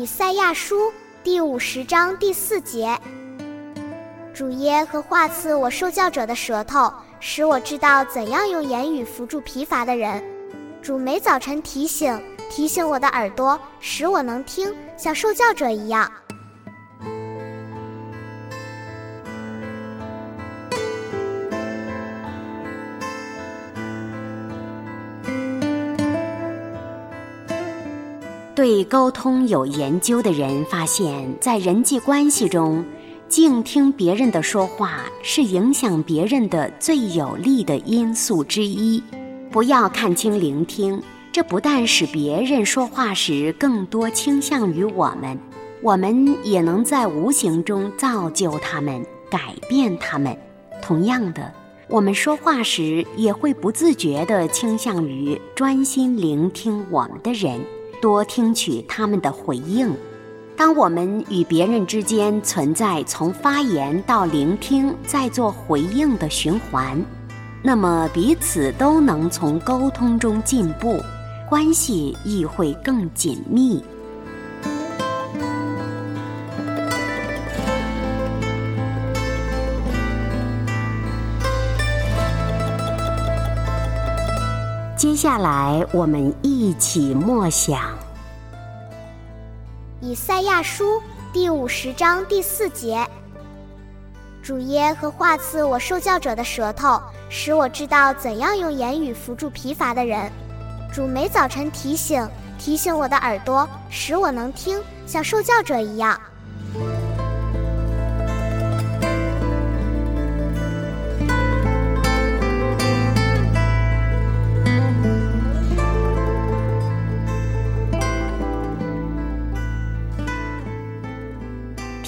以赛亚书第五十章第四节：主耶和华赐我受教者的舌头，使我知道怎样用言语扶助疲乏的人。主每早晨提醒提醒我的耳朵，使我能听，像受教者一样。对沟通有研究的人发现，在人际关系中，静听别人的说话是影响别人的最有力的因素之一。不要看清聆听，这不但使别人说话时更多倾向于我们，我们也能在无形中造就他们、改变他们。同样的，我们说话时也会不自觉地倾向于专心聆听我们的人。多听取他们的回应。当我们与别人之间存在从发言到聆听再做回应的循环，那么彼此都能从沟通中进步，关系亦会更紧密。接下来，我们一起默想以赛亚书第五十章第四节：主耶和华赐我受教者的舌头，使我知道怎样用言语扶助疲乏的人。主每早晨提醒提醒我的耳朵，使我能听，像受教者一样。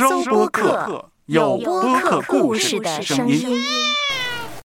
收播客，有播客故事的声音。